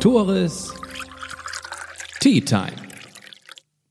Tores Tea Time.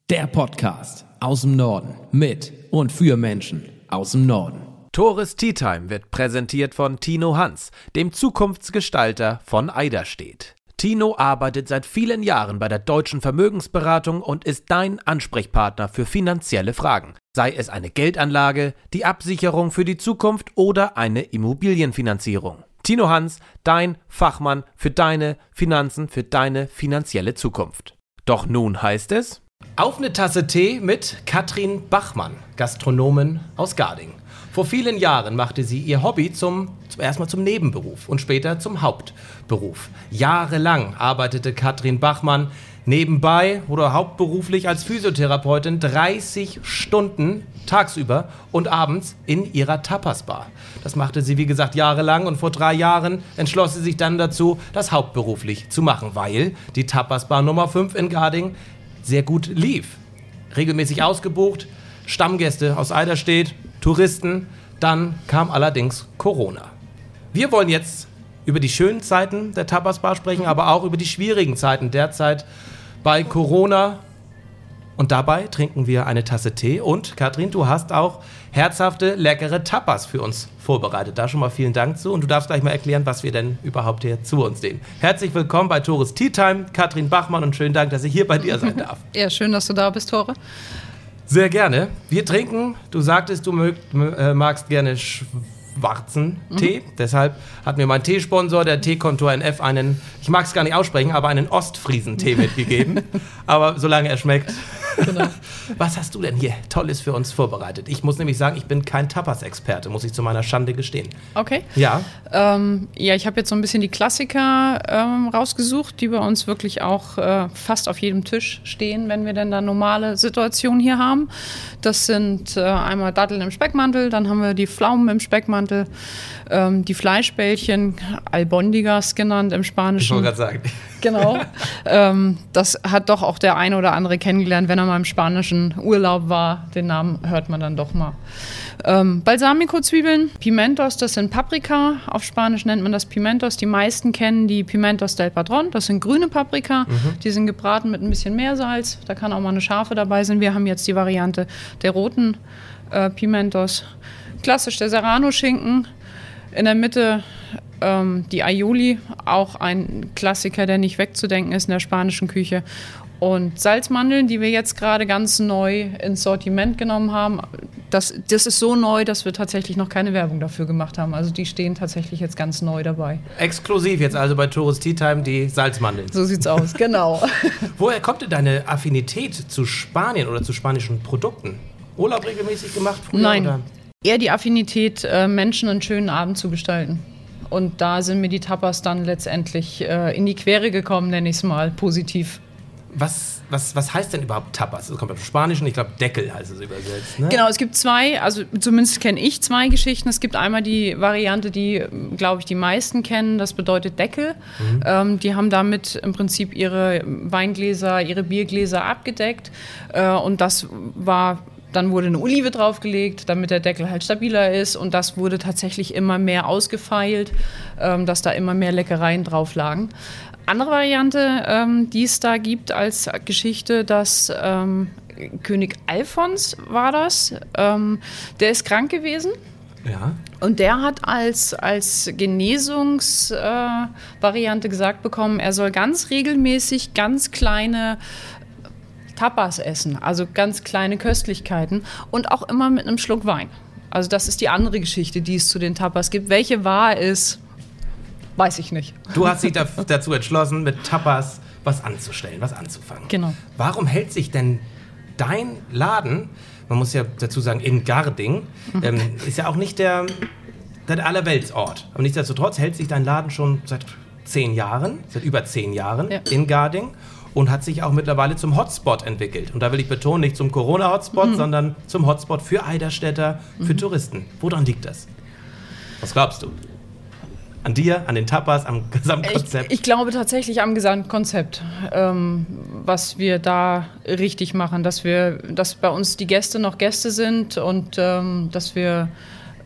Der Podcast aus dem Norden mit und für Menschen aus dem Norden. Tores Tea Time wird präsentiert von Tino Hans, dem Zukunftsgestalter von Eiderstedt. Tino arbeitet seit vielen Jahren bei der Deutschen Vermögensberatung und ist dein Ansprechpartner für finanzielle Fragen, sei es eine Geldanlage, die Absicherung für die Zukunft oder eine Immobilienfinanzierung. Tino Hans, dein Fachmann für deine Finanzen, für deine finanzielle Zukunft. Doch nun heißt es Auf eine Tasse Tee mit Katrin Bachmann, Gastronomin aus Garding. Vor vielen Jahren machte sie ihr Hobby zum, zum erstmal zum Nebenberuf und später zum Hauptberuf. Jahrelang arbeitete Katrin Bachmann nebenbei oder hauptberuflich als Physiotherapeutin 30 Stunden tagsüber und abends in ihrer Tapasbar. Das machte sie, wie gesagt, jahrelang und vor drei Jahren entschloss sie sich dann dazu, das hauptberuflich zu machen, weil die Tapasbar Nummer 5 in Garding sehr gut lief. Regelmäßig ausgebucht, Stammgäste aus Eiderstedt, Touristen. Dann kam allerdings Corona. Wir wollen jetzt über die schönen Zeiten der Tapasbar sprechen, aber auch über die schwierigen Zeiten derzeit bei Corona. Und dabei trinken wir eine Tasse Tee. Und Katrin, du hast auch herzhafte, leckere Tapas für uns vorbereitet. Da schon mal vielen Dank zu. Und du darfst gleich mal erklären, was wir denn überhaupt hier zu uns nehmen. Herzlich willkommen bei Tores Tea Time, Katrin Bachmann. Und schönen Dank, dass ich hier bei dir sein darf. Ja, schön, dass du da bist, Tore. Sehr gerne. Wir trinken, du sagtest, du mögt, äh, magst gerne schwarzen mhm. Tee. Deshalb hat mir mein Teesponsor, der Teekontor NF, einen, ich mag es gar nicht aussprechen, aber einen Ostfriesen-Tee mitgegeben. aber solange er schmeckt. Genau. Was hast du denn hier Tolles für uns vorbereitet? Ich muss nämlich sagen, ich bin kein Tapas-Experte, muss ich zu meiner Schande gestehen. Okay. Ja. Ähm, ja, ich habe jetzt so ein bisschen die Klassiker ähm, rausgesucht, die bei uns wirklich auch äh, fast auf jedem Tisch stehen, wenn wir denn da normale Situationen hier haben. Das sind äh, einmal Datteln im Speckmantel, dann haben wir die Pflaumen im Speckmantel, ähm, die Fleischbällchen, Albondigas genannt im Spanischen. Ich wollte gerade sagen. Genau. ähm, das hat doch auch der eine oder andere kennengelernt, wenn er mal im spanischen Urlaub war. Den Namen hört man dann doch mal. Ähm, Balsamico-Zwiebeln, Pimentos, das sind Paprika. Auf Spanisch nennt man das Pimentos. Die meisten kennen die Pimentos del Padron. Das sind grüne Paprika. Mhm. Die sind gebraten mit ein bisschen Meersalz. Da kann auch mal eine scharfe dabei sein. Wir haben jetzt die Variante der roten äh, Pimentos. Klassisch der Serrano-Schinken. In der Mitte ähm, die Aioli, auch ein Klassiker, der nicht wegzudenken ist in der spanischen Küche. Und Salzmandeln, die wir jetzt gerade ganz neu ins Sortiment genommen haben, das, das ist so neu, dass wir tatsächlich noch keine Werbung dafür gemacht haben. Also die stehen tatsächlich jetzt ganz neu dabei. Exklusiv jetzt also bei Tourist Tea Time die Salzmandeln. So sieht's aus, genau. Woher kommt denn deine Affinität zu Spanien oder zu spanischen Produkten? Urlaub regelmäßig gemacht früher? Nein, oder? Eher die Affinität, äh, Menschen einen schönen Abend zu gestalten. Und da sind mir die Tapas dann letztendlich äh, in die Quere gekommen, nenne ich es mal positiv. Was, was, was heißt denn überhaupt Tapas? Das kommt aus Spanischen, ich glaube Deckel heißt es übersetzt. Ne? Genau, es gibt zwei, also zumindest kenne ich zwei Geschichten. Es gibt einmal die Variante, die, glaube ich, die meisten kennen, das bedeutet Deckel. Mhm. Ähm, die haben damit im Prinzip ihre Weingläser, ihre Biergläser abgedeckt. Äh, und das war dann wurde eine Olive draufgelegt, damit der Deckel halt stabiler ist. Und das wurde tatsächlich immer mehr ausgefeilt, ähm, dass da immer mehr Leckereien drauf lagen. Andere Variante, ähm, die es da gibt als Geschichte, dass ähm, König Alfons war das, ähm, der ist krank gewesen. Ja. Und der hat als, als Genesungsvariante äh, gesagt bekommen, er soll ganz regelmäßig ganz kleine Tapas essen, also ganz kleine Köstlichkeiten und auch immer mit einem Schluck Wein. Also das ist die andere Geschichte, die es zu den Tapas gibt. Welche wahr ist, weiß ich nicht. Du hast dich dazu entschlossen, mit Tapas was anzustellen, was anzufangen. Genau. Warum hält sich denn dein Laden, man muss ja dazu sagen, in Garding, ähm, ist ja auch nicht der, der Allerweltsort. Aber nichtsdestotrotz hält sich dein Laden schon seit zehn Jahren, seit über zehn Jahren ja. in Garding und hat sich auch mittlerweile zum Hotspot entwickelt. Und da will ich betonen, nicht zum Corona-Hotspot, mhm. sondern zum Hotspot für Eiderstädter, für mhm. Touristen. Woran liegt das? Was glaubst du? An dir, an den Tapas, am Gesamtkonzept? Ich, ich glaube tatsächlich am Gesamtkonzept, ähm, was wir da richtig machen, dass wir, dass bei uns die Gäste noch Gäste sind und ähm, dass wir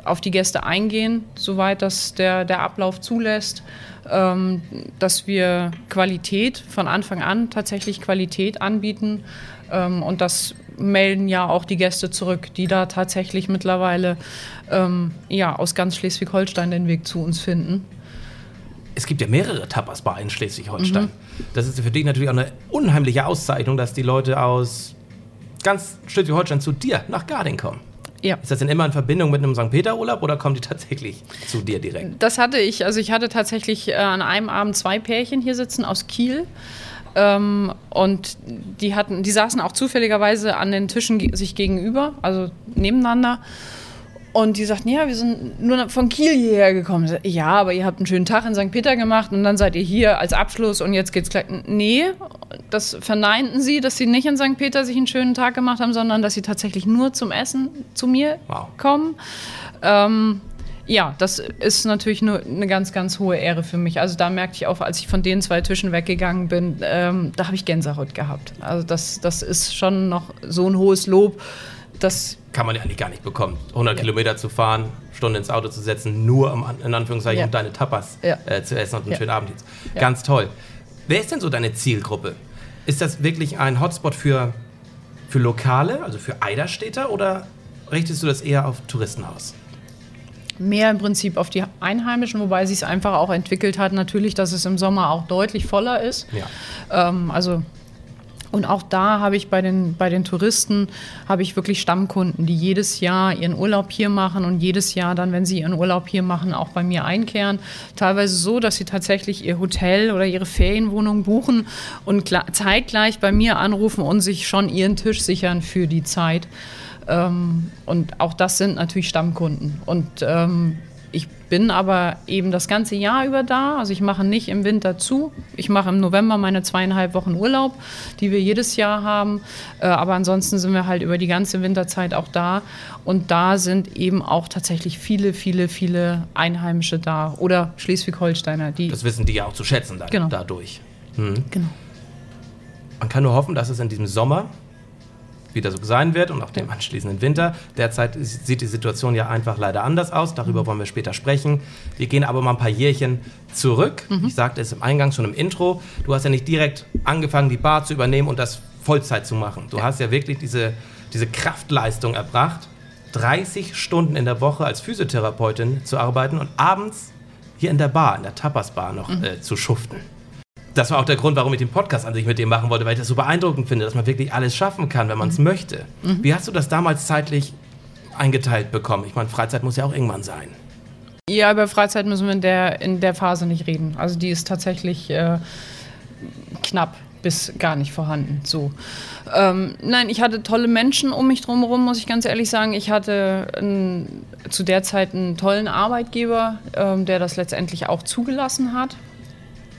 auf die Gäste eingehen, soweit das der, der Ablauf zulässt, ähm, dass wir Qualität von Anfang an tatsächlich Qualität anbieten. Ähm, und das melden ja auch die Gäste zurück, die da tatsächlich mittlerweile ähm, ja, aus ganz Schleswig-Holstein den Weg zu uns finden. Es gibt ja mehrere Tapas-Bar in Schleswig-Holstein. Mhm. Das ist für dich natürlich auch eine unheimliche Auszeichnung, dass die Leute aus ganz Schleswig-Holstein zu dir nach Garding kommen. Ja. Ist das denn immer in Verbindung mit einem St. Peter-Urlaub oder kommen die tatsächlich zu dir direkt? Das hatte ich. Also ich hatte tatsächlich äh, an einem Abend zwei Pärchen hier sitzen aus Kiel. Ähm, und die hatten, die saßen auch zufälligerweise an den Tischen sich gegenüber, also nebeneinander. Und die sagten, ja, wir sind nur von Kiel hierher gekommen. Ja, aber ihr habt einen schönen Tag in St. Peter gemacht und dann seid ihr hier als Abschluss und jetzt geht's gleich. Nee, das verneinten sie, dass sie nicht in St. Peter sich einen schönen Tag gemacht haben, sondern dass sie tatsächlich nur zum Essen zu mir wow. kommen. Ähm, ja, das ist natürlich nur eine ganz, ganz hohe Ehre für mich. Also da merkte ich auch, als ich von den zwei Tischen weggegangen bin, ähm, da habe ich Gänsehaut gehabt. Also das, das ist schon noch so ein hohes Lob das kann man ja eigentlich gar nicht bekommen. 100 ja. Kilometer zu fahren, Stunde ins Auto zu setzen, nur um, in Anführungszeichen ja. um deine Tapas ja. äh, zu essen und einen schönen Abend. Ganz toll. Wer ist denn so deine Zielgruppe? Ist das wirklich ein Hotspot für, für Lokale, also für Eiderstädter oder richtest du das eher auf Touristen aus? Mehr im Prinzip auf die Einheimischen, wobei sich es einfach auch entwickelt hat, natürlich, dass es im Sommer auch deutlich voller ist. Ja. Ähm, also und auch da habe ich bei den, bei den Touristen habe ich wirklich Stammkunden, die jedes Jahr ihren Urlaub hier machen und jedes Jahr dann, wenn sie ihren Urlaub hier machen, auch bei mir einkehren. Teilweise so, dass sie tatsächlich ihr Hotel oder ihre Ferienwohnung buchen und zeitgleich bei mir anrufen und sich schon ihren Tisch sichern für die Zeit. Ähm, und auch das sind natürlich Stammkunden. Und ähm, ich bin aber eben das ganze Jahr über da. Also ich mache nicht im Winter zu. Ich mache im November meine zweieinhalb Wochen Urlaub, die wir jedes Jahr haben. Äh, aber ansonsten sind wir halt über die ganze Winterzeit auch da. Und da sind eben auch tatsächlich viele, viele, viele Einheimische da oder Schleswig-Holsteiner. Die das wissen die ja auch zu schätzen dann, genau. dadurch. Mhm. Genau. Man kann nur hoffen, dass es in diesem Sommer wieder so sein wird und auch dem anschließenden Winter. Derzeit sieht die Situation ja einfach leider anders aus. Darüber mhm. wollen wir später sprechen. Wir gehen aber mal ein paar Jährchen zurück. Mhm. Ich sagte es im Eingang schon im Intro. Du hast ja nicht direkt angefangen, die Bar zu übernehmen und das Vollzeit zu machen. Du ja. hast ja wirklich diese, diese Kraftleistung erbracht, 30 Stunden in der Woche als Physiotherapeutin zu arbeiten und abends hier in der Bar, in der Tapas Bar noch mhm. äh, zu schuften das war auch der Grund, warum ich den Podcast an sich mit dir machen wollte, weil ich das so beeindruckend finde, dass man wirklich alles schaffen kann, wenn man es mhm. möchte. Mhm. Wie hast du das damals zeitlich eingeteilt bekommen? Ich meine, Freizeit muss ja auch irgendwann sein. Ja, über Freizeit müssen wir in der, in der Phase nicht reden. Also die ist tatsächlich äh, knapp bis gar nicht vorhanden. So. Ähm, nein, ich hatte tolle Menschen um mich drumherum, muss ich ganz ehrlich sagen. Ich hatte ein, zu der Zeit einen tollen Arbeitgeber, ähm, der das letztendlich auch zugelassen hat.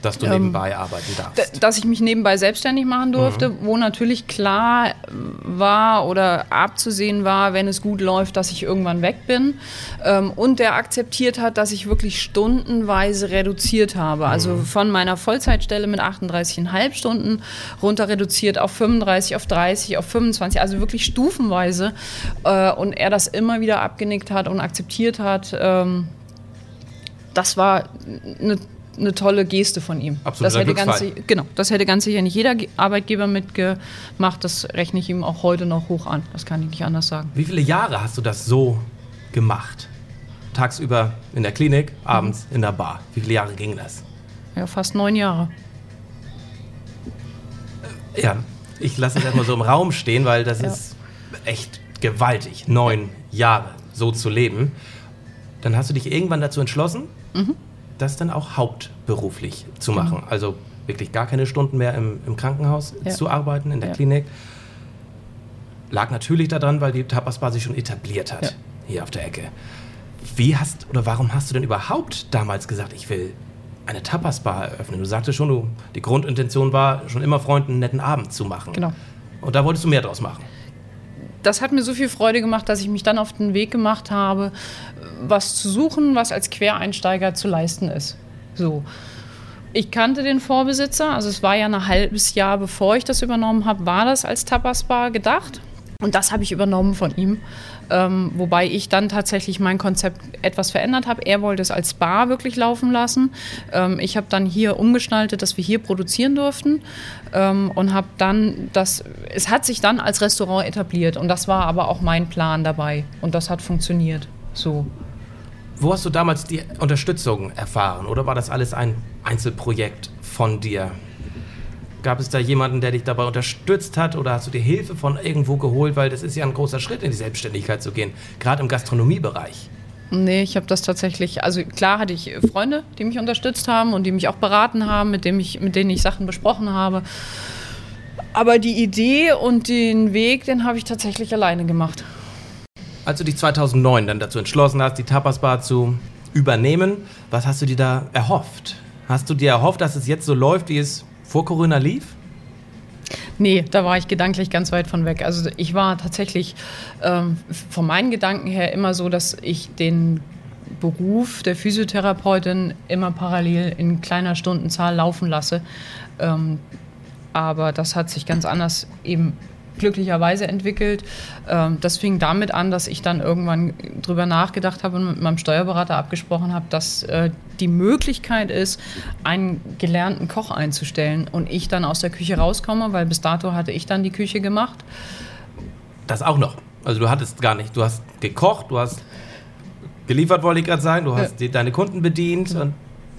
Dass du nebenbei ähm, arbeiten darfst. Dass ich mich nebenbei selbstständig machen durfte, mhm. wo natürlich klar war oder abzusehen war, wenn es gut läuft, dass ich irgendwann weg bin. Ähm, und der akzeptiert hat, dass ich wirklich stundenweise reduziert habe. Also mhm. von meiner Vollzeitstelle mit 38,5 Stunden runter reduziert auf 35, auf 30, auf 25, also wirklich stufenweise. Äh, und er das immer wieder abgenickt hat und akzeptiert hat. Ähm, das war eine eine tolle Geste von ihm. Absolut. Das hätte, ganz, genau, das hätte ganz sicher nicht jeder Arbeitgeber mitgemacht. Das rechne ich ihm auch heute noch hoch an. Das kann ich nicht anders sagen. Wie viele Jahre hast du das so gemacht? Tagsüber in der Klinik, abends mhm. in der Bar. Wie viele Jahre ging das? Ja, fast neun Jahre. Ja, ich lasse es erstmal so im Raum stehen, weil das ja. ist echt gewaltig, neun Jahre so zu leben. Dann hast du dich irgendwann dazu entschlossen, mhm das dann auch hauptberuflich zu genau. machen. Also wirklich gar keine Stunden mehr im, im Krankenhaus ja. zu arbeiten, in der ja. Klinik. Lag natürlich daran, weil die Tapasbar sich schon etabliert hat, ja. hier auf der Ecke. Wie hast oder warum hast du denn überhaupt damals gesagt, ich will eine Tapasbar eröffnen? Du sagtest schon, du, die Grundintention war, schon immer Freunden einen netten Abend zu machen. Genau. Und da wolltest du mehr draus machen das hat mir so viel Freude gemacht, dass ich mich dann auf den Weg gemacht habe, was zu suchen, was als Quereinsteiger zu leisten ist. So. Ich kannte den Vorbesitzer, also es war ja ein halbes Jahr bevor ich das übernommen habe, war das als Tapasbar gedacht. Und das habe ich übernommen von ihm, ähm, wobei ich dann tatsächlich mein Konzept etwas verändert habe. Er wollte es als Bar wirklich laufen lassen. Ähm, ich habe dann hier umgestaltet, dass wir hier produzieren durften ähm, und habe dann das, es hat sich dann als Restaurant etabliert und das war aber auch mein Plan dabei und das hat funktioniert. So. Wo hast du damals die Unterstützung erfahren oder war das alles ein Einzelprojekt von dir? Gab es da jemanden, der dich dabei unterstützt hat oder hast du dir Hilfe von irgendwo geholt? Weil das ist ja ein großer Schritt in die Selbstständigkeit zu gehen, gerade im Gastronomiebereich. Nee, ich habe das tatsächlich, also klar hatte ich Freunde, die mich unterstützt haben und die mich auch beraten haben, mit, dem ich, mit denen ich Sachen besprochen habe. Aber die Idee und den Weg, den habe ich tatsächlich alleine gemacht. Als du dich 2009 dann dazu entschlossen hast, die Tapas Bar zu übernehmen, was hast du dir da erhofft? Hast du dir erhofft, dass es jetzt so läuft, wie es vor Corona lief? Nee, da war ich gedanklich ganz weit von weg. Also ich war tatsächlich ähm, von meinen Gedanken her immer so, dass ich den Beruf der Physiotherapeutin immer parallel in kleiner Stundenzahl laufen lasse. Ähm, aber das hat sich ganz anders eben glücklicherweise entwickelt. Ähm, das fing damit an, dass ich dann irgendwann drüber nachgedacht habe und mit meinem Steuerberater abgesprochen habe, dass äh, die Möglichkeit ist, einen gelernten Koch einzustellen und ich dann aus der Küche rauskomme, weil bis dato hatte ich dann die Küche gemacht. Das auch noch. Also du hattest gar nicht, du hast gekocht, du hast geliefert, wollte ich gerade sagen, du hast ja. deine Kunden bedient und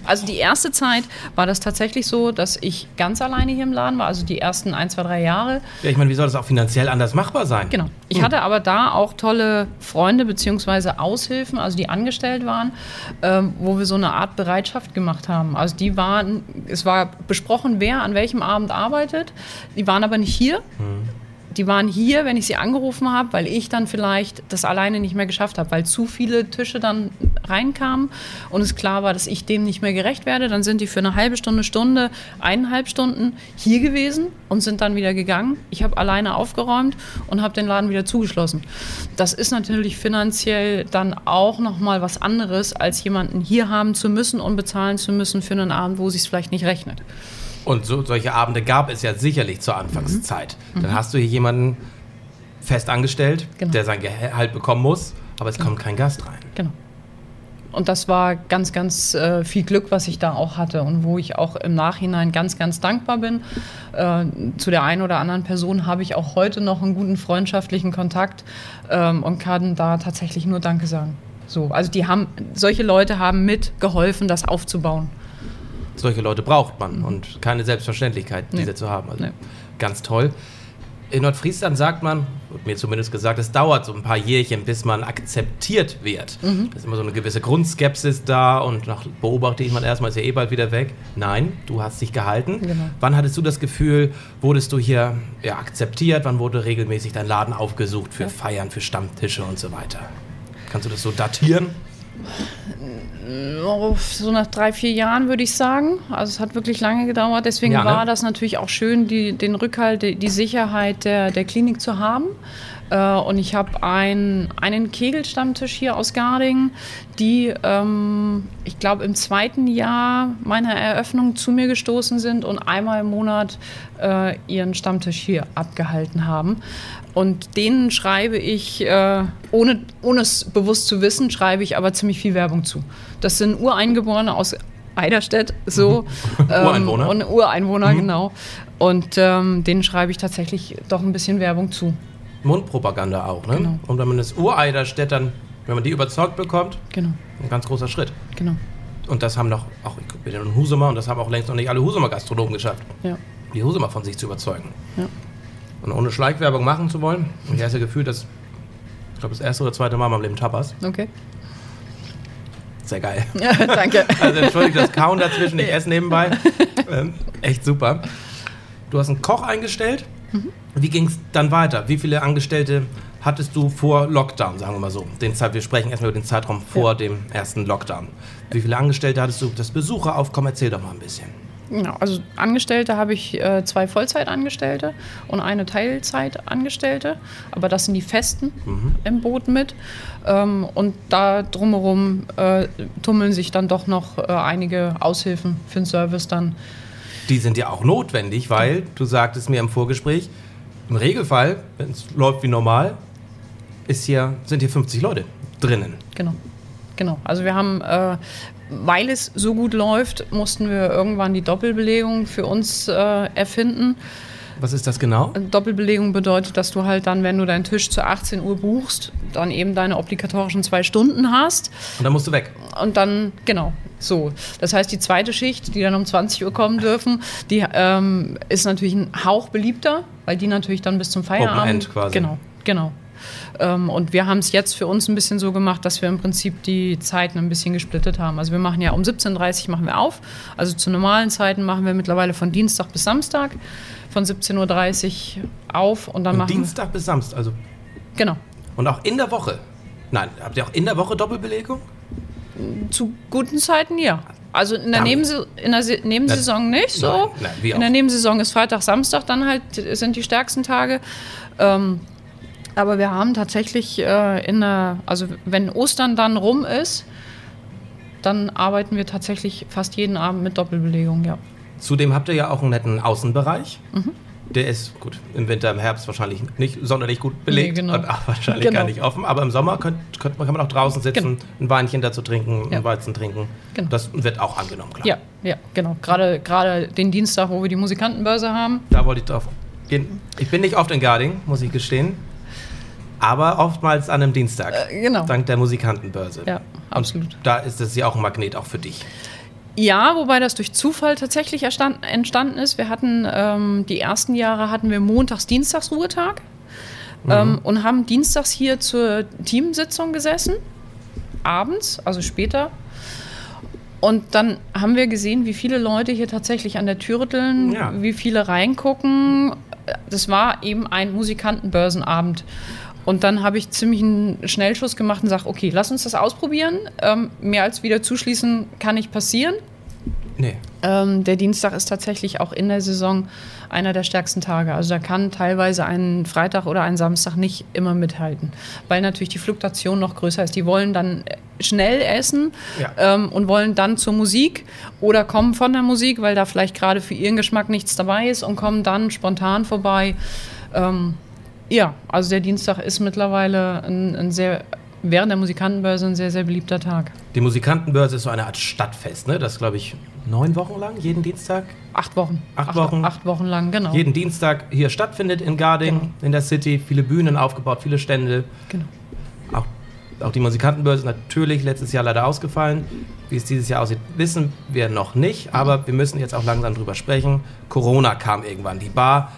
also die erste Zeit war das tatsächlich so, dass ich ganz alleine hier im Laden war, also die ersten ein, zwei, drei Jahre. Ja, ich meine, wie soll das auch finanziell anders machbar sein? Genau. Ich hm. hatte aber da auch tolle Freunde bzw. Aushilfen, also die angestellt waren, ähm, wo wir so eine Art Bereitschaft gemacht haben. Also die waren, es war besprochen, wer an welchem Abend arbeitet. Die waren aber nicht hier. Hm die waren hier, wenn ich sie angerufen habe, weil ich dann vielleicht das alleine nicht mehr geschafft habe, weil zu viele Tische dann reinkamen und es klar war, dass ich dem nicht mehr gerecht werde. Dann sind die für eine halbe Stunde, Stunde, eineinhalb Stunden hier gewesen und sind dann wieder gegangen. Ich habe alleine aufgeräumt und habe den Laden wieder zugeschlossen. Das ist natürlich finanziell dann auch nochmal was anderes, als jemanden hier haben zu müssen und bezahlen zu müssen für einen Abend, wo sich es vielleicht nicht rechnet. Und so, solche Abende gab es ja sicherlich zur Anfangszeit. Mhm. Dann hast du hier jemanden fest angestellt, genau. der sein Gehalt bekommen muss, aber es genau. kommt kein Gast rein. Genau. Und das war ganz, ganz äh, viel Glück, was ich da auch hatte und wo ich auch im Nachhinein ganz, ganz dankbar bin. Äh, zu der einen oder anderen Person habe ich auch heute noch einen guten freundschaftlichen Kontakt ähm, und kann da tatsächlich nur Danke sagen. So, also die haben, solche Leute haben mitgeholfen, das aufzubauen solche Leute braucht man mhm. und keine Selbstverständlichkeit, diese nee. zu haben. Also nee. ganz toll. In Nordfriesland sagt man, wird mir zumindest gesagt, es dauert so ein paar Jährchen, bis man akzeptiert wird. Mhm. Da ist immer so eine gewisse Grundskepsis da und nach beobachte ich man erstmal, ist ja eh bald wieder weg. Nein, du hast dich gehalten. Genau. Wann hattest du das Gefühl, wurdest du hier ja, akzeptiert? Wann wurde regelmäßig dein Laden aufgesucht für ja. Feiern, für Stammtische und so weiter? Kannst du das so datieren? So nach drei, vier Jahren würde ich sagen. Also es hat wirklich lange gedauert. Deswegen ja, ne? war das natürlich auch schön, die, den Rückhalt, die, die Sicherheit der, der Klinik zu haben. Äh, und ich habe ein, einen Kegelstammtisch hier aus Garding, die, ähm, ich glaube, im zweiten Jahr meiner Eröffnung zu mir gestoßen sind und einmal im Monat äh, ihren Stammtisch hier abgehalten haben. Und denen schreibe ich, äh, ohne, ohne es bewusst zu wissen, schreibe ich aber ziemlich viel Werbung zu. Das sind Ureingeborene aus Eiderstedt, so. ähm, Ureinwohner. Und Ureinwohner, mhm. genau. Und ähm, denen schreibe ich tatsächlich doch ein bisschen Werbung zu. Mundpropaganda auch, ne? Genau. Und wenn man das Ureiderstedt dann, wenn man die überzeugt bekommt, genau. ein ganz großer Schritt. Genau. Und das haben doch auch, ich bin ja in Husumer und das haben auch längst noch nicht alle Husumer Gastronomen geschafft. Ja. Die Husumer von sich zu überzeugen. Ja. Und ohne Schleichwerbung machen zu wollen, ich habe das Gefühl, dass, ich glaube, das erste oder zweite Mal in meinem Leben Tapas. Okay. Sehr geil. Ja, danke. Also entschuldigt das Kauen dazwischen, ich esse nebenbei. Ähm, echt super. Du hast einen Koch eingestellt. Mhm. Wie ging es dann weiter? Wie viele Angestellte hattest du vor Lockdown, sagen wir mal so? Den Zeit, wir sprechen erstmal über den Zeitraum vor ja. dem ersten Lockdown. Wie viele Angestellte hattest du? Das Besucheraufkommen, erzähl doch mal ein bisschen. Genau, also Angestellte habe ich äh, zwei Vollzeitangestellte und eine Teilzeitangestellte, aber das sind die Festen mhm. im Boot mit. Ähm, und da drumherum äh, tummeln sich dann doch noch äh, einige Aushilfen für den Service dann. Die sind ja auch notwendig, weil du sagtest mir im Vorgespräch, Im Regelfall, wenn es läuft wie normal, ist hier, sind hier 50 Leute drinnen. Genau. Genau. Also wir haben, äh, weil es so gut läuft, mussten wir irgendwann die Doppelbelegung für uns äh, erfinden. Was ist das genau? Doppelbelegung bedeutet, dass du halt dann, wenn du deinen Tisch zu 18 Uhr buchst, dann eben deine obligatorischen zwei Stunden hast. Und dann musst du weg. Und dann, genau, so. Das heißt, die zweite Schicht, die dann um 20 Uhr kommen dürfen, die ähm, ist natürlich ein Hauch beliebter, weil die natürlich dann bis zum Feierabend. Open End quasi. Genau, genau. Ähm, und wir haben es jetzt für uns ein bisschen so gemacht, dass wir im Prinzip die Zeiten ein bisschen gesplittet haben. Also wir machen ja um 17.30 Uhr machen wir auf. Also zu normalen Zeiten machen wir mittlerweile von Dienstag bis Samstag von 17.30 Uhr auf und dann Von machen Dienstag bis Samstag, also. Genau. und auch in der Woche. Nein, habt ihr auch in der Woche Doppelbelegung? Zu guten Zeiten ja. Also in der, Dann- Nebensa in der Nebensaison nicht so. Nein, nein, in der. Nebensaison ist Freitag, Samstag dann halt sind die stärksten Tage. Ähm, aber wir haben tatsächlich äh, in der, also wenn Ostern dann rum ist, dann arbeiten wir tatsächlich fast jeden Abend mit Doppelbelegung, ja. Zudem habt ihr ja auch einen netten Außenbereich. Mhm. Der ist, gut, im Winter, im Herbst wahrscheinlich nicht sonderlich gut belegt Nee, genau. und auch wahrscheinlich Genau. gar nicht offen. Aber im Sommer könnt, könnt, kann man auch draußen sitzen, Genau. ein Weinchen dazu trinken, Ja. ein Weizen trinken. Genau. Das wird auch angenommen, klar. Ja, ja, genau. Gerade, gerade den Dienstag, wo wir die Musikantenbörse haben. Da wollte ich drauf gehen. Ich bin nicht oft in Garding, muss ich gestehen. Aber oftmals an einem Dienstag. Äh, genau. Dank der Musikantenbörse. Ja, absolut. Und da ist es ja auch ein Magnet auch für dich. Ja, wobei das durch Zufall tatsächlich entstanden ist. Wir hatten ähm, die ersten Jahre hatten wir montags, dienstags Ruhetag ähm, und haben dienstags hier zur Teamsitzung gesessen, abends, also später. Und dann haben wir gesehen, wie viele Leute hier tatsächlich an der Tür rütteln, Ja. wie viele reingucken. Das war eben ein Musikantenbörsenabend. Und dann habe ich ziemlich einen Schnellschuss gemacht und sage, okay, lass uns das ausprobieren. Ähm, mehr als wieder zuschließen kann nicht passieren. Nee. Ähm, der Dienstag ist tatsächlich auch in der Saison einer der stärksten Tage. Also da kann teilweise ein Freitag oder ein Samstag nicht immer mithalten, weil natürlich die Fluktuation noch größer ist. Die wollen dann schnell essen Ja. ähm, und wollen dann zur Musik oder kommen von der Musik, weil da vielleicht gerade für ihren Geschmack nichts dabei ist und kommen dann spontan vorbei. Ähm, ja, also der Dienstag ist mittlerweile ein, ein sehr, während der Musikantenbörse ein sehr, sehr beliebter Tag. Die Musikantenbörse ist so eine Art Stadtfest, ne? Das glaube ich neun Wochen lang, jeden Dienstag. Acht Wochen. Acht Wochen. Acht Wochen lang, genau. Jeden Dienstag hier stattfindet in Garding, Genau. in der City. Viele Bühnen aufgebaut, viele Stände. genau. Auch, auch die Musikantenbörse ist natürlich letztes Jahr leider ausgefallen. Wie es dieses Jahr aussieht, wissen wir noch nicht. Aber wir müssen jetzt auch langsam drüber sprechen. Corona kam irgendwann. Die Bar,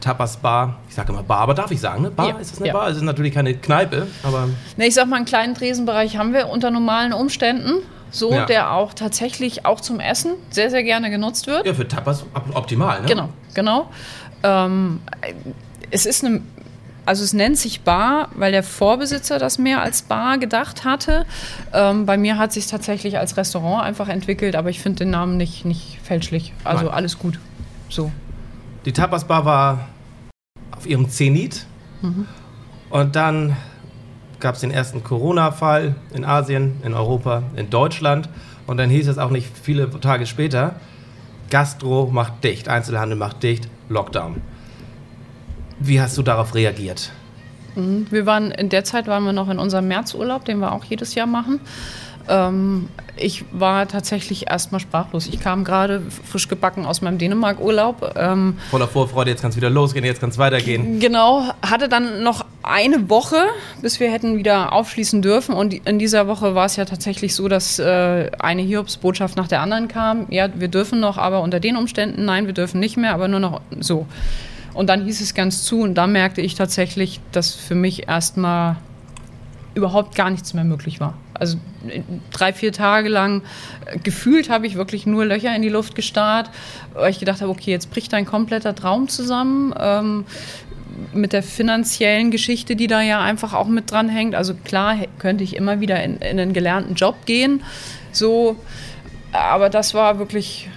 Tapas Bar, ich sage immer Bar, aber darf ich sagen, ne? Bar, Ja, ist es eine ja. Bar? Es ist natürlich keine Kneipe, aber Ne, ich sag mal, einen kleinen Tresenbereich haben wir unter normalen Umständen, so Ja. der auch tatsächlich auch zum Essen sehr, sehr gerne genutzt wird. ja, für Tapas op- optimal, ne? Genau, genau. Ähm, es ist eine, also es nennt sich Bar, weil der Vorbesitzer das mehr als Bar gedacht hatte. Ähm, bei mir hat sich tatsächlich als Restaurant einfach entwickelt, aber ich finde den Namen nicht, nicht fälschlich. Also Nein. alles gut. So. Die Tapas Bar war auf ihrem Zenit. Und dann gab es den ersten Corona-Fall in Asien, in Europa, in Deutschland. Und dann hieß es auch nicht viele Tage später, Gastro macht dicht, Einzelhandel macht dicht, Lockdown. Wie hast du darauf reagiert? Wir waren, in der Zeit waren wir noch in unserem Märzurlaub, den wir auch jedes Jahr machen. Ähm, ich war tatsächlich erstmal sprachlos. Ich kam gerade frisch gebacken aus meinem Dänemark-Urlaub. Ähm, Voller Vorfreude, jetzt kann es wieder losgehen, jetzt kann es weitergehen. Genau, hatte dann noch eine Woche, bis wir hätten wieder aufschließen dürfen. Und in dieser Woche war es ja tatsächlich so, dass äh, eine Hiobsbotschaft nach der anderen kam. Ja, wir dürfen noch, aber unter den Umständen, nein, wir dürfen nicht mehr, aber nur noch so. Und dann hieß es ganz zu und da merkte ich tatsächlich, dass für mich erstmal überhaupt gar nichts mehr möglich war. Also äh, drei, vier Tage lang äh, gefühlt habe ich wirklich nur Löcher in die Luft gestarrt, weil ich gedacht habe, okay, jetzt bricht ein kompletter Traum zusammen. Ähm, mit der finanziellen Geschichte, die da ja einfach auch mit dran hängt. Also klar könnte ich immer wieder in, in einen gelernten Job gehen, so, aber das war wirklich,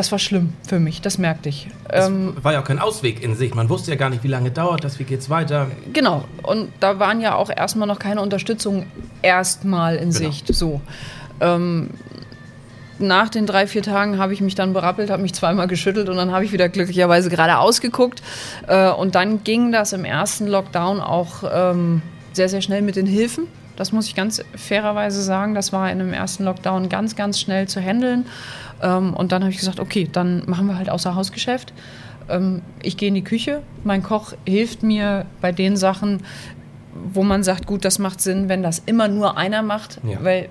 das war schlimm für mich, das merkte ich. Es Ähm, war ja auch kein Ausweg in sich. Man wusste ja gar nicht, wie lange dauert das, wie geht's weiter. Genau, und da waren ja auch erstmal noch keine Unterstützung erstmal in Genau. Sicht. So. Ähm, nach den drei, vier Tagen habe ich mich dann berappelt, habe mich zweimal geschüttelt und dann habe ich wieder glücklicherweise geradeaus geguckt. Äh, und dann ging das im ersten Lockdown auch ähm, sehr, sehr schnell mit den Hilfen. Das muss ich ganz fairerweise sagen. Das war in dem ersten Lockdown ganz, ganz schnell zu handeln. Ähm, und dann habe ich gesagt, okay, dann machen wir halt Außerhausgeschäft. Ähm, ich gehe in die Küche. Mein Koch hilft mir bei den Sachen, wo man sagt, gut, das macht Sinn, wenn das immer nur einer macht, Ja. weil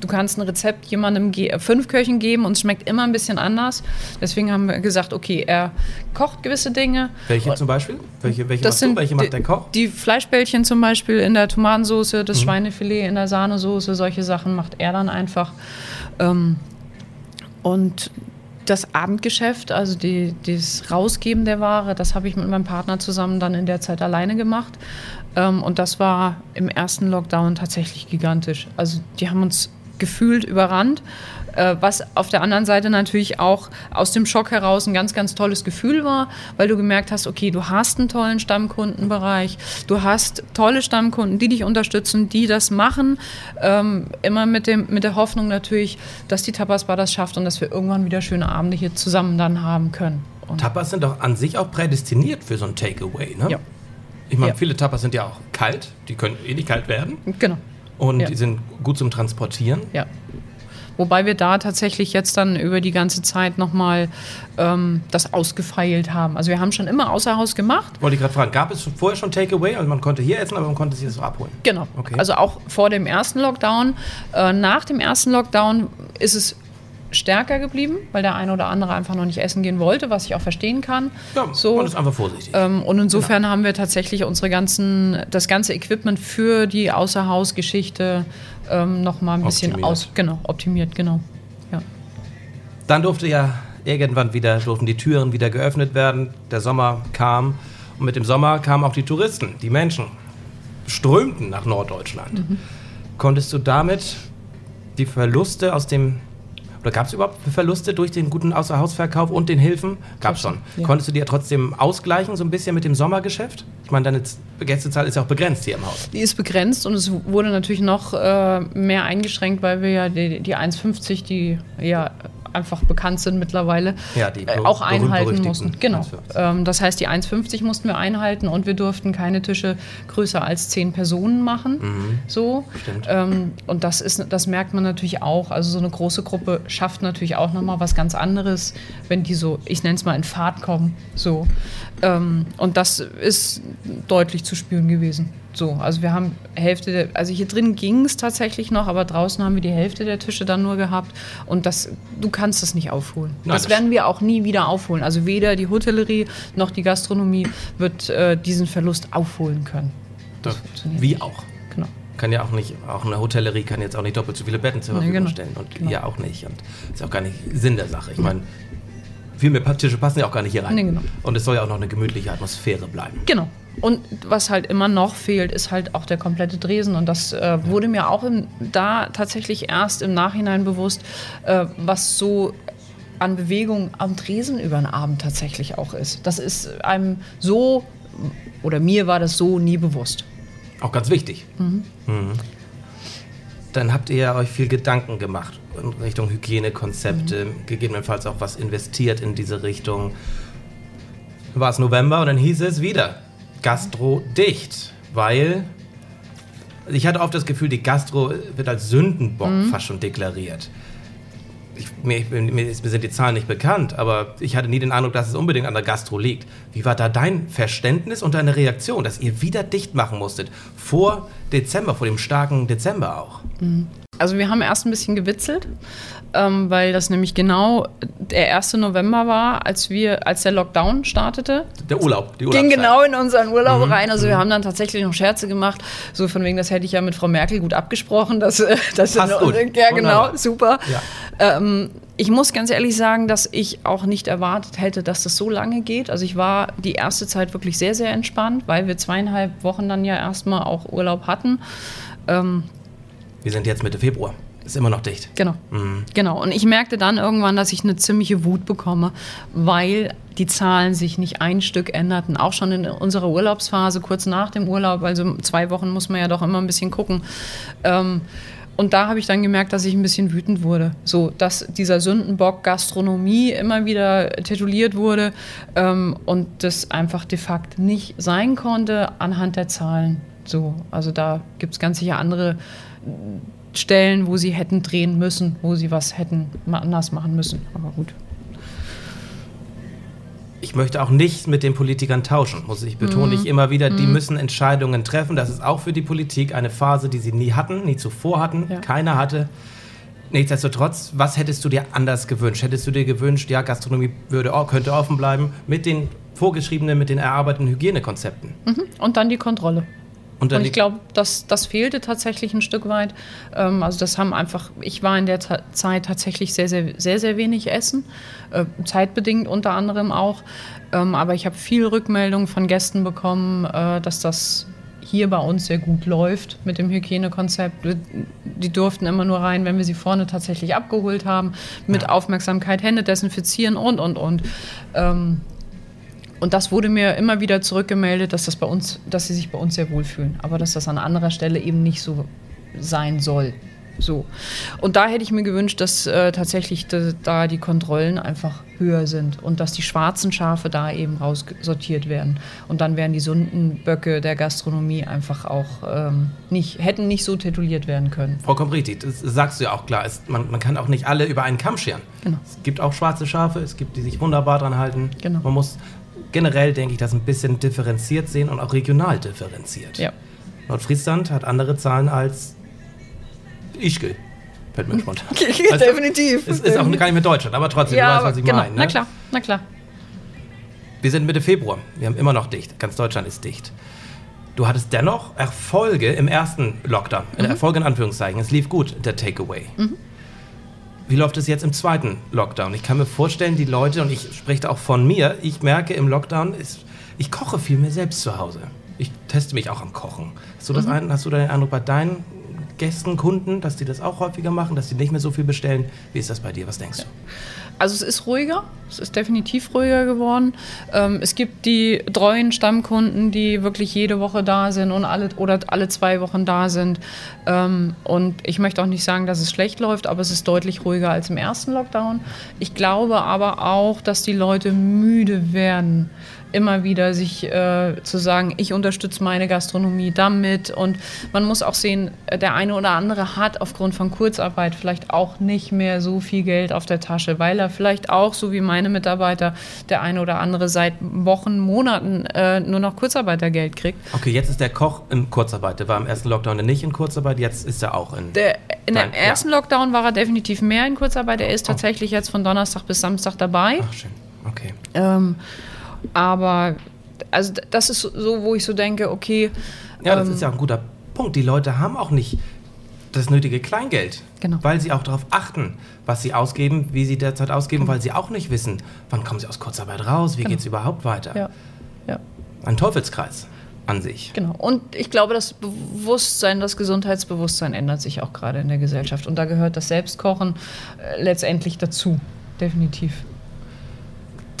du kannst ein Rezept jemandem ge äh, fünf Köchen geben und es schmeckt immer ein bisschen anders. Deswegen haben wir gesagt, okay, er kocht gewisse Dinge. Welche zum Beispiel? Welche, welche Das sind Welche macht der Koch? Die Fleischbällchen zum Beispiel in der Tomatensauce, Mhm. das Schweinefilet in der Sahnesoße, solche Sachen macht er dann einfach. Ähm, und das Abendgeschäft, also die, das Rausgeben der Ware, das habe ich mit meinem Partner zusammen dann in der Zeit alleine gemacht. Ähm, und das war im ersten Lockdown tatsächlich gigantisch. Also die haben uns gefühlt überrannt, was auf der anderen Seite natürlich auch aus dem Schock heraus ein ganz, ganz tolles Gefühl war, weil du gemerkt hast, okay, du hast einen tollen Stammkundenbereich, du hast tolle Stammkunden, die dich unterstützen, die das machen, ähm, immer mit, dem, mit der Hoffnung natürlich, dass die Tapas Bar das schafft und dass wir irgendwann wieder schöne Abende hier zusammen dann haben können. Und Tapas sind doch an sich auch prädestiniert für so ein Takeaway, ne? Ja. Ich meine, Ja. viele Tapas sind ja auch kalt, die können eh nicht kalt werden genau. und Ja. die sind gut zum Transportieren. Ja. Wobei wir da tatsächlich jetzt dann über die ganze Zeit nochmal ähm, das ausgefeilt haben. Also wir haben schon immer außer Haus gemacht. Wollte ich gerade fragen, gab es vorher schon Takeaway? Also man konnte hier essen, aber man konnte sich das so abholen. Genau. Okay. Also auch vor dem ersten Lockdown. Äh, nach dem ersten Lockdown ist es stärker geblieben, weil der eine oder andere einfach noch nicht essen gehen wollte, was ich auch verstehen kann. Ja, so. man ist einfach vorsichtig. Ähm, und insofern haben wir tatsächlich unsere ganzen, das ganze Equipment für die Außerhausgeschichte ähm, noch mal ein bisschen Optimiert. aus, genau, optimiert, genau. Ja. Dann durfte ja irgendwann wieder, durften die Türen wieder geöffnet werden. Der Sommer kam und mit dem Sommer kamen auch die Touristen, die Menschen strömten nach Norddeutschland. Konntest du damit die Verluste aus dem oder gab es überhaupt Verluste durch den guten Außerhausverkauf und den Hilfen? Gab es schon. Ja. Konntest du die ja trotzdem ausgleichen, so ein bisschen mit dem Sommergeschäft? Ich meine, deine Gästezahl ist ja auch begrenzt hier im Haus. Die ist begrenzt und es wurde natürlich noch äh, mehr eingeschränkt, weil wir ja die, die 1,50, die ja einfach bekannt sind mittlerweile, Ja, die äh, auch einhalten mussten. Genau. 1,50. Ähm, das heißt, die 1,50 mussten wir einhalten und wir durften keine Tische größer als 10 Personen machen. So. Stimmt. Ähm, und das, ist, das merkt man natürlich auch. Also so eine große Gruppe schafft natürlich auch nochmal was ganz anderes, wenn die so, ich nenne es mal in Fahrt kommen. So. Ähm, und das ist deutlich zu spüren gewesen. So, also wir haben Hälfte der, also hier drin ging es tatsächlich noch, aber draußen haben wir die Hälfte der Tische dann nur gehabt und das, du kannst das nicht aufholen. Nein, das das- werden wir auch nie wieder aufholen. Also weder die Hotellerie noch die Gastronomie wird äh, diesen Verlust aufholen können. Das funktioniert Wie nicht. auch. Genau. Kann ja auch nicht, auch eine Hotellerie kann jetzt auch nicht doppelt so viele Betten zur Nee, Verfügung genau. stellen. Und Genau. ihr auch nicht. Und ist auch gar nicht Sinn der Sache. Ich meine, viel mehr Tische passen ja auch gar nicht hier rein. Nee, genau. Und es soll ja auch noch eine gemütliche Atmosphäre bleiben. Genau. Und was halt immer noch fehlt, ist halt auch der komplette Dresen. Und das äh, wurde mir auch im, da tatsächlich erst im Nachhinein bewusst, äh, was so an Bewegung am Dresen über den Abend tatsächlich auch ist. Das ist einem so, oder mir war das so nie bewusst. Auch ganz wichtig. Mhm. Dann habt ihr euch viel Gedanken gemacht in Richtung Hygienekonzepte, gegebenenfalls auch was investiert in diese Richtung. War es November und dann hieß es wieder Gastro dicht, weil ich hatte oft das Gefühl, die Gastro wird als Sündenbock fast schon deklariert. Ich, mir, mir, sind die Zahlen nicht bekannt, aber ich hatte nie den Eindruck, dass es unbedingt an der Gastro liegt. Wie war da dein Verständnis und deine Reaktion, dass ihr wieder dicht machen musstet? Vor Dezember, vor dem starken Dezember auch. Also wir haben erst ein bisschen gewitzelt, ähm, weil das nämlich genau der 1. November war, als wir, als der Lockdown startete. Der Urlaub, die ging Urlaubszeit. genau in unseren Urlaub Mhm, rein. Also wir haben dann tatsächlich noch Scherze gemacht. So von wegen, das hätte ich ja mit Frau Merkel gut abgesprochen. Dass, äh, dass Passt gut. Ja, genau, super. Ja. Ähm, ich muss ganz ehrlich sagen, dass ich auch nicht erwartet hätte, dass das so lange geht. Also ich war die erste Zeit wirklich sehr, sehr entspannt, weil wir zweieinhalb Wochen dann ja erstmal auch Urlaub hatten. Ähm, Wir sind jetzt Mitte Februar. Ist immer noch dicht. Genau. Genau. Und ich merkte dann irgendwann, dass ich eine ziemliche Wut bekomme, weil die Zahlen sich nicht ein Stück änderten. Auch schon in unserer Urlaubsphase, kurz nach dem Urlaub, also zwei Wochen muss man ja doch immer ein bisschen gucken. Ähm, und da habe ich dann gemerkt, dass ich ein bisschen wütend wurde. So, dass dieser Sündenbock Gastronomie immer wieder tituliert wurde ähm, und das einfach de facto nicht sein konnte anhand der Zahlen. So, also da gibt es ganz sicher andere Stellen, wo sie hätten drehen müssen, wo sie was hätten anders machen müssen. Aber gut ich möchte auch nicht mit den Politikern tauschen, muss ich betone ich immer wieder. Die müssen Entscheidungen treffen. Das ist auch für die Politik eine Phase, die sie nie hatten, nie zuvor hatten, Ja. keiner hatte. Nichtsdestotrotz, was hättest du dir anders gewünscht? Hättest du dir gewünscht, ja, Gastronomie würde, könnte offen bleiben mit den vorgeschriebenen, mit den erarbeiteten Hygienekonzepten? Und dann die Kontrolle. Und Und ich glaube, das, das fehlte tatsächlich ein Stück weit. Ähm, also das haben einfach, ich war in der Ta Zeit tatsächlich sehr, sehr, sehr, sehr wenig essen, äh, zeitbedingt unter anderem auch. Ähm, aber ich habe viel Rückmeldung von Gästen bekommen, äh, dass das hier bei uns sehr gut läuft mit dem Hygienekonzept. Die durften immer nur rein, wenn wir sie vorne tatsächlich abgeholt haben, mit Aufmerksamkeit, Hände desinfizieren und, und, und. Ähm, und das wurde mir immer wieder zurückgemeldet, dass das bei uns, dass sie sich bei uns sehr wohl fühlen, aber dass das an anderer Stelle eben nicht so sein soll. So. Und da hätte ich mir gewünscht, dass äh, tatsächlich da, da die Kontrollen einfach höher sind und dass die schwarzen Schafe da eben raussortiert werden. Und dann wären die Sündenböcke der Gastronomie einfach auch ähm, nicht, hätten nicht so tituliert werden können. Vollkommen richtig, das sagst du ja auch klar. Es, man, man kann auch nicht alle über einen Kamm scheren. Genau. Es gibt auch schwarze Schafe, es gibt die sich wunderbar dran halten. Genau. Man muss generell, denke ich, das ein bisschen differenziert sehen und auch regional differenziert. Ja. Nordfriesland hat andere Zahlen als Ischgl. Fällt mir spontan. Also, Definitiv. Es ist auch gar nicht mehr Deutschland, aber trotzdem, ja, du weißt, was ich genau. meine. Na Ne? klar, na klar. Wir sind Mitte Februar. Wir haben immer noch dicht. Ganz Deutschland ist dicht. Du hattest dennoch Erfolge im ersten Lockdown. Mhm. Erfolge in Anführungszeichen. Es lief gut, der Takeaway. Wie läuft es jetzt im zweiten Lockdown? Ich kann mir vorstellen, die Leute, und ich spreche auch von mir, ich merke im Lockdown, ist, ich koche viel mehr selbst zu Hause. Ich teste mich auch am Kochen. Hast du, das ein, hast du den Eindruck bei deinen Gästen, Kunden, dass die das auch häufiger machen, dass die nicht mehr so viel bestellen? Wie ist das bei dir? Was denkst du? Also es ist ruhiger, es ist definitiv ruhiger geworden. Ähm, es gibt die treuen Stammkunden, die wirklich jede Woche da sind und alle oder alle zwei Wochen da sind. Ähm, und ich möchte auch nicht sagen, dass es schlecht läuft, aber es ist deutlich ruhiger als im ersten Lockdown. Ich glaube aber auch, dass die Leute müde werden, immer wieder sich äh, zu sagen, ich unterstütze meine Gastronomie damit. Und man muss auch sehen, äh, der eine oder andere hat aufgrund von Kurzarbeit vielleicht auch nicht mehr so viel Geld auf der Tasche, weil er vielleicht auch, so wie meine Mitarbeiter, der eine oder andere seit Wochen, Monaten äh, nur noch Kurzarbeitergeld kriegt. Okay, jetzt ist der Koch in Kurzarbeit. Der war im ersten Lockdown nicht in Kurzarbeit, jetzt ist er auch in. Der, in Nein, dem ersten Lockdown war er definitiv mehr in Kurzarbeit. Er ist tatsächlich jetzt von Donnerstag bis Samstag dabei. Ach, schön. Okay. Ähm, aber also das ist so, wo ich so denke, okay, Ja, das ähm, ist ja auch ein guter Punkt. Die Leute haben auch nicht das nötige Kleingeld, Genau. weil sie auch darauf achten, was sie ausgeben, wie sie derzeit ausgeben, weil sie auch nicht wissen, wann kommen sie aus Kurzarbeit raus, wie Genau. geht es überhaupt weiter. ja, ja, Ein Teufelskreis an sich. genau. Und ich glaube, das Bewusstsein, das Gesundheitsbewusstsein ändert sich auch gerade in der Gesellschaft. Und da gehört das Selbstkochen äh, letztendlich dazu, definitiv.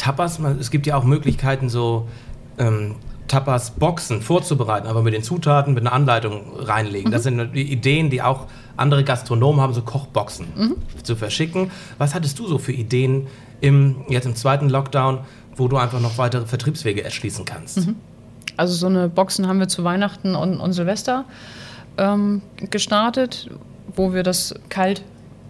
Tapas, man, es gibt ja auch Möglichkeiten, so ähm, Tapas-Boxen vorzubereiten, aber mit den Zutaten, mit einer Anleitung reinlegen. Das sind die Ideen, die auch andere Gastronomen haben, so Kochboxen zu verschicken. Was hattest du so für Ideen im, jetzt im zweiten Lockdown, wo du einfach noch weitere Vertriebswege erschließen kannst? Also so eine Boxen haben wir zu Weihnachten und, und Silvester ähm, gestartet, wo wir das kalt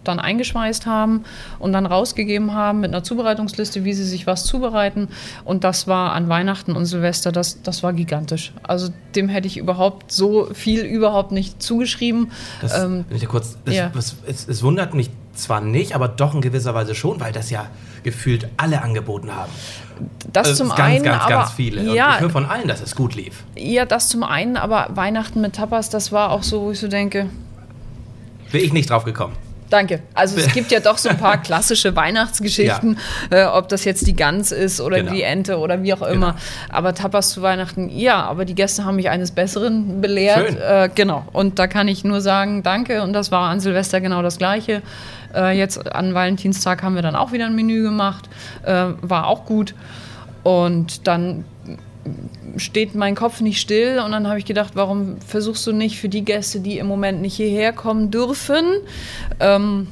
dann eingeschweißt haben und dann rausgegeben haben mit einer Zubereitungsliste, wie sie sich was zubereiten. Und das war an Weihnachten und Silvester, das, das war gigantisch. Also dem hätte ich überhaupt so viel überhaupt nicht zugeschrieben. Das, Ähm, ich da kurz, das, ja. das, es, es wundert mich zwar nicht, aber doch in gewisser Weise schon, weil das ja gefühlt alle angeboten haben. das Also zum ganz, einen, ganz, aber ganz viele. Und ja, ich höre von allen, dass es gut lief. ja, das zum einen, aber Weihnachten mit Tapas, das war auch so, wo ich so denke, Bin ich nicht drauf gekommen. Danke. Also es gibt ja doch so ein paar klassische Weihnachtsgeschichten, äh, ob das jetzt die Gans ist oder Genau. die Ente oder wie auch immer. Aber Tapas zu Weihnachten, ja, aber die Gäste haben mich eines Besseren belehrt. Äh, genau. Und da kann ich nur sagen, danke. Und das war an Silvester genau das Gleiche. Äh, jetzt an Valentinstag haben wir dann auch wieder ein Menü gemacht. Äh, war auch gut. Und dann steht mein Kopf nicht still und dann habe ich gedacht, warum versuchst du nicht für die Gäste, die im Moment nicht hierher kommen dürfen, ähm,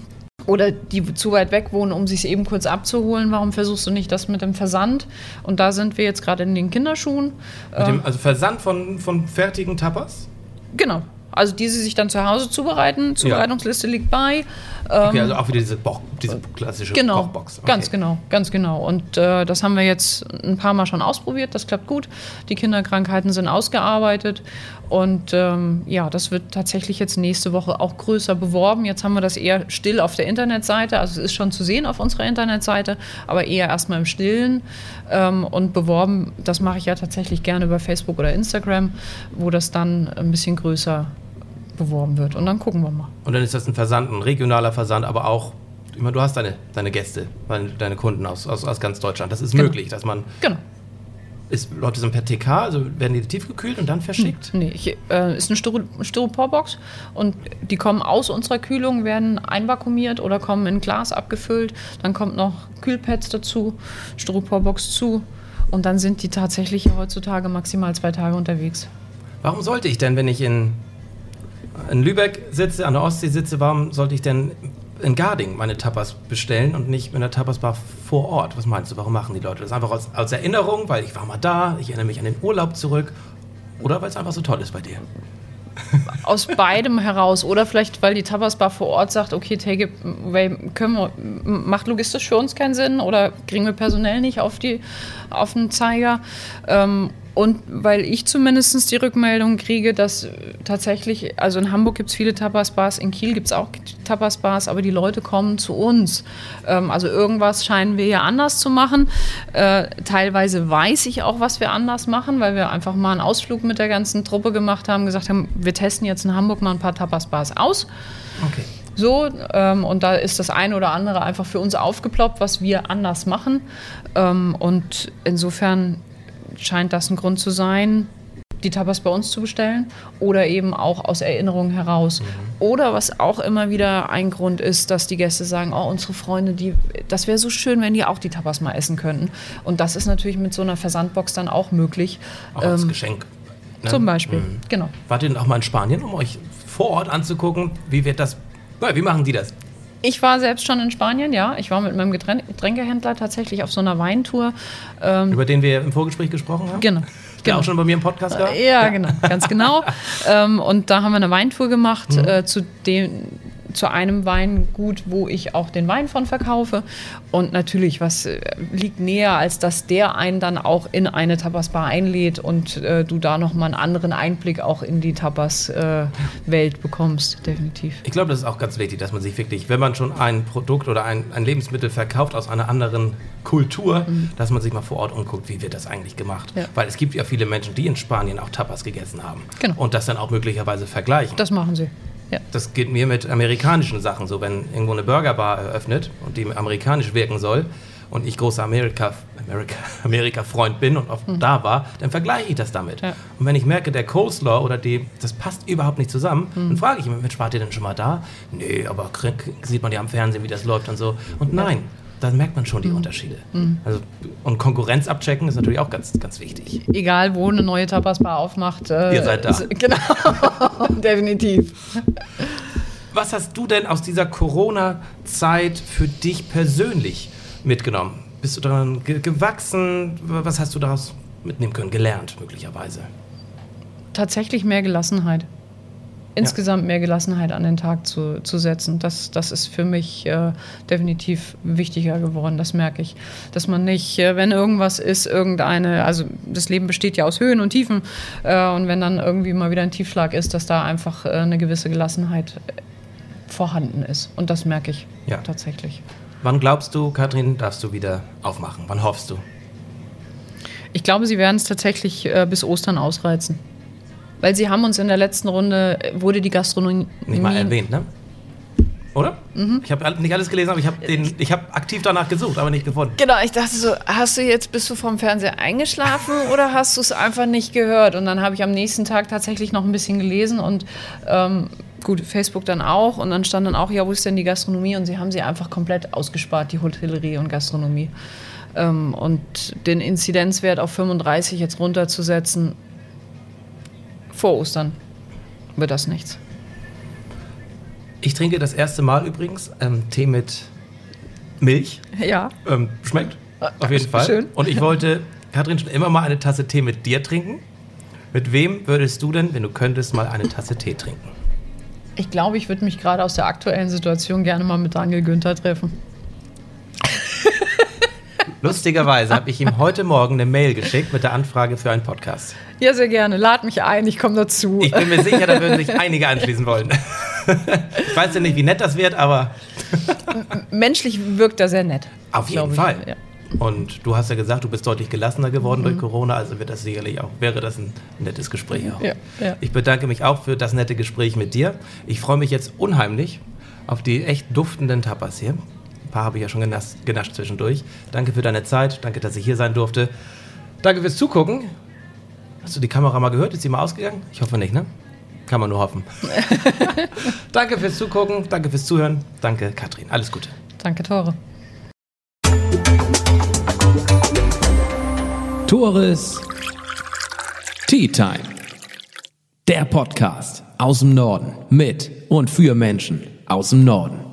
oder die zu weit weg wohnen, um sich eben kurz abzuholen. Warum versuchst du nicht das mit dem Versand? Und da sind wir jetzt gerade in den Kinderschuhen. Dem, also Versand von, von fertigen Tapas? Genau. Also die sie sich dann zu Hause zubereiten. Zubereitungsliste liegt bei. Okay, also auch wieder diese, Boch, diese klassische Genau, Kochbox. Okay. ganz genau, ganz genau. Und äh, das haben wir jetzt ein paar Mal schon ausprobiert. Das klappt gut. Die Kinderkrankheiten sind ausgearbeitet. Und ähm, ja, das wird tatsächlich jetzt nächste Woche auch größer beworben. Jetzt haben wir das eher still auf der Internetseite. Also es ist schon zu sehen auf unserer Internetseite, aber eher erstmal im Stillen. Ähm, und beworben, das mache ich ja tatsächlich gerne über Facebook oder Instagram, wo das dann ein bisschen größer beworben wird. Und dann gucken wir mal. Und dann ist das ein Versand, ein regionaler Versand, aber auch, ich meine, du hast deine, deine Gäste, deine, Kunden aus, aus, aus ganz Deutschland. Das ist Genau. möglich, dass man, Genau. ist, läuft das dann per TK, also werden die tiefgekühlt und dann verschickt? Nee, ich, äh, ist eine Styro Styroporbox und die kommen aus unserer Kühlung, werden einvakuumiert oder kommen in Glas abgefüllt. Dann kommt noch Kühlpads dazu, Styroporbox zu und dann sind die tatsächlich heutzutage maximal zwei Tage unterwegs. Warum sollte ich denn, wenn ich in, in Lübeck sitze, an der Ostsee sitze, warum sollte ich denn in Garding meine Tapas bestellen und nicht in der Tapasbar vor Ort? Was meinst du, warum machen die Leute das? Einfach aus, als Erinnerung, weil ich war mal da, ich erinnere mich an den Urlaub zurück oder weil es einfach so toll ist bei dir? Aus beidem heraus oder vielleicht, weil die Tabasbar vor Ort sagt, okay, take away, können wir, macht logistisch für uns keinen Sinn oder kriegen wir personell nicht auf, die, auf den Zeiger. Ähm, und weil ich zumindest die Rückmeldung kriege, dass tatsächlich, also in Hamburg gibt es viele Tapas-Bars, in Kiel gibt es auch Tapas-Bars, aber die Leute kommen zu uns. Ähm, also irgendwas scheinen wir ja anders zu machen. Äh, teilweise weiß ich auch, was wir anders machen, weil wir einfach mal einen Ausflug mit der ganzen Truppe gemacht haben, gesagt haben, wir testen jetzt in Hamburg mal ein paar Tapas-Bars aus. Okay. So, ähm, und da ist das eine oder andere einfach für uns aufgeploppt, was wir anders machen. Ähm, und insofern scheint das ein Grund zu sein, die Tapas bei uns zu bestellen oder eben auch aus Erinnerung heraus. Oder was auch immer wieder ein Grund ist, dass die Gäste sagen, oh, unsere Freunde, die, das wäre so schön, wenn die auch die Tapas mal essen könnten. Und das ist natürlich mit so einer Versandbox dann auch möglich. Auch als Ähm, Geschenk. ne? Zum Beispiel, Mhm. genau. Wart ihr denn auch mal in Spanien, um euch vor Ort anzugucken, wie wird das, wie machen die das? Ich war selbst schon in Spanien, ja. Ich war mit meinem Geträn- Getränkehändler tatsächlich auf so einer Weintour. Über den wir im Vorgespräch gesprochen haben? Genau. Der genau. auch schon bei mir im Podcast war? Ja, genau, ganz genau. ähm, und da haben wir eine Weintour gemacht Mhm. äh, zu, dem, zu einem Weingut, wo ich auch den Wein von verkaufe. Und natürlich, was äh, liegt näher, als dass der einen dann auch in eine Tapasbar einlädt und äh, du da nochmal einen anderen Einblick auch in die Tapas-Welt bekommst, definitiv. Ich glaube, das ist auch ganz wichtig, dass man sich wirklich, wenn man schon ein Produkt oder ein, ein Lebensmittel verkauft aus einer anderen Kultur, dass man sich mal vor Ort umguckt, wie wird das eigentlich gemacht. Ja. Weil es gibt ja viele Menschen, die in Spanien auch Tapas gegessen haben. Genau. Und das dann auch möglicherweise vergleichen. Das machen sie. Ja. Das geht mir mit amerikanischen Sachen so, wenn irgendwo eine Burgerbar eröffnet und die amerikanisch wirken soll und ich großer Amerika, Amerika, Amerika-Freund bin und oft da war, dann vergleiche ich das damit. Ja. Und wenn ich merke, der Coleslaw oder die, das passt überhaupt nicht zusammen, Hm. dann frage ich Mensch, wart ihr denn schon mal da? Nee, aber krieg- sieht man ja am Fernsehen, wie das läuft und so. Und nein, dann merkt man schon die Unterschiede. Also, und Konkurrenz abchecken ist natürlich auch ganz, ganz wichtig. Egal, wo eine neue Tapasbar aufmacht. Äh, Ihr seid da. ist- Genau, definitiv. Was hast du denn aus dieser Corona-Zeit für dich persönlich mitgenommen? Bist du daran ge gewachsen? Was hast du daraus mitnehmen können, gelernt möglicherweise? tatsächlich mehr Gelassenheit. Insgesamt mehr Gelassenheit an den Tag zu, zu setzen. Das, das ist für mich äh, definitiv wichtiger geworden, das merke ich. Dass man nicht, äh, wenn irgendwas ist, irgendeine, also das Leben besteht ja aus Höhen und Tiefen, äh, und wenn dann irgendwie mal wieder ein Tiefschlag ist, dass da einfach äh, eine gewisse Gelassenheit vorhanden ist. Und das merke ich Ja. tatsächlich. Wann glaubst du, Kathrin, darfst du wieder aufmachen? Wann hoffst du? Ich glaube, sie werden es tatsächlich äh, bis Ostern ausreizen. Weil sie haben uns in der letzten Runde, äh, wurde die Gastronomie... Nicht mal erwähnt, ne? Oder? Mhm. Ich habe nicht alles gelesen, aber ich habe hab aktiv danach gesucht, aber nicht gefunden. Genau, ich dachte so, hast du jetzt, bist du vom Fernseher eingeschlafen oder hast du es einfach nicht gehört? Und dann habe ich am nächsten Tag tatsächlich noch ein bisschen gelesen und ähm, gut, Facebook dann auch. Und dann stand dann auch, ja, wo ist denn die Gastronomie? Und sie haben sie einfach komplett ausgespart, die Hotellerie und Gastronomie. Ähm, und den Inzidenzwert auf 35 jetzt runterzusetzen, vor Ostern wird das nichts. Ich trinke das erste Mal übrigens ähm, Tee mit Milch. Ja. Ähm, schmeckt. Auf jeden Fall. Schön. Und ich wollte, Katrin, schon immer mal eine Tasse Tee mit dir trinken. Mit wem würdest du denn, wenn du könntest, mal eine Tasse Tee trinken? Ich glaube, ich würde mich gerade aus der aktuellen Situation gerne mal mit Daniel Günther treffen. Lustigerweise habe ich ihm heute Morgen eine Mail geschickt mit der Anfrage für einen Podcast. Ja, sehr gerne. Lad mich ein, ich komme dazu. Ich bin mir sicher, da würden sich einige anschließen wollen. Ich weiß ja nicht, wie nett das wird, aber Menschlich wirkt er sehr nett. auf jeden. Fall. Ja. Und du hast ja gesagt, du bist deutlich gelassener geworden durch Corona, also wird das sicherlich auch, wäre das ein nettes Gespräch auch. Ja, ja. Ich bedanke mich auch für das nette Gespräch mit dir. Ich freue mich jetzt unheimlich auf die echt duftenden Tapas hier. Ein paar habe ich ja schon genascht, genascht zwischendurch. Danke für deine Zeit, danke, dass ich hier sein durfte. Danke fürs Zugucken. Hast du die Kamera mal gehört? Ist sie mal ausgegangen? Ich hoffe nicht, ne? Kann man nur hoffen. danke fürs Zugucken, danke fürs Zuhören. Danke, Katrin. Alles Gute. Danke, Tore. Tores Tea Time. Der Podcast aus dem Norden mit und für Menschen aus dem Norden.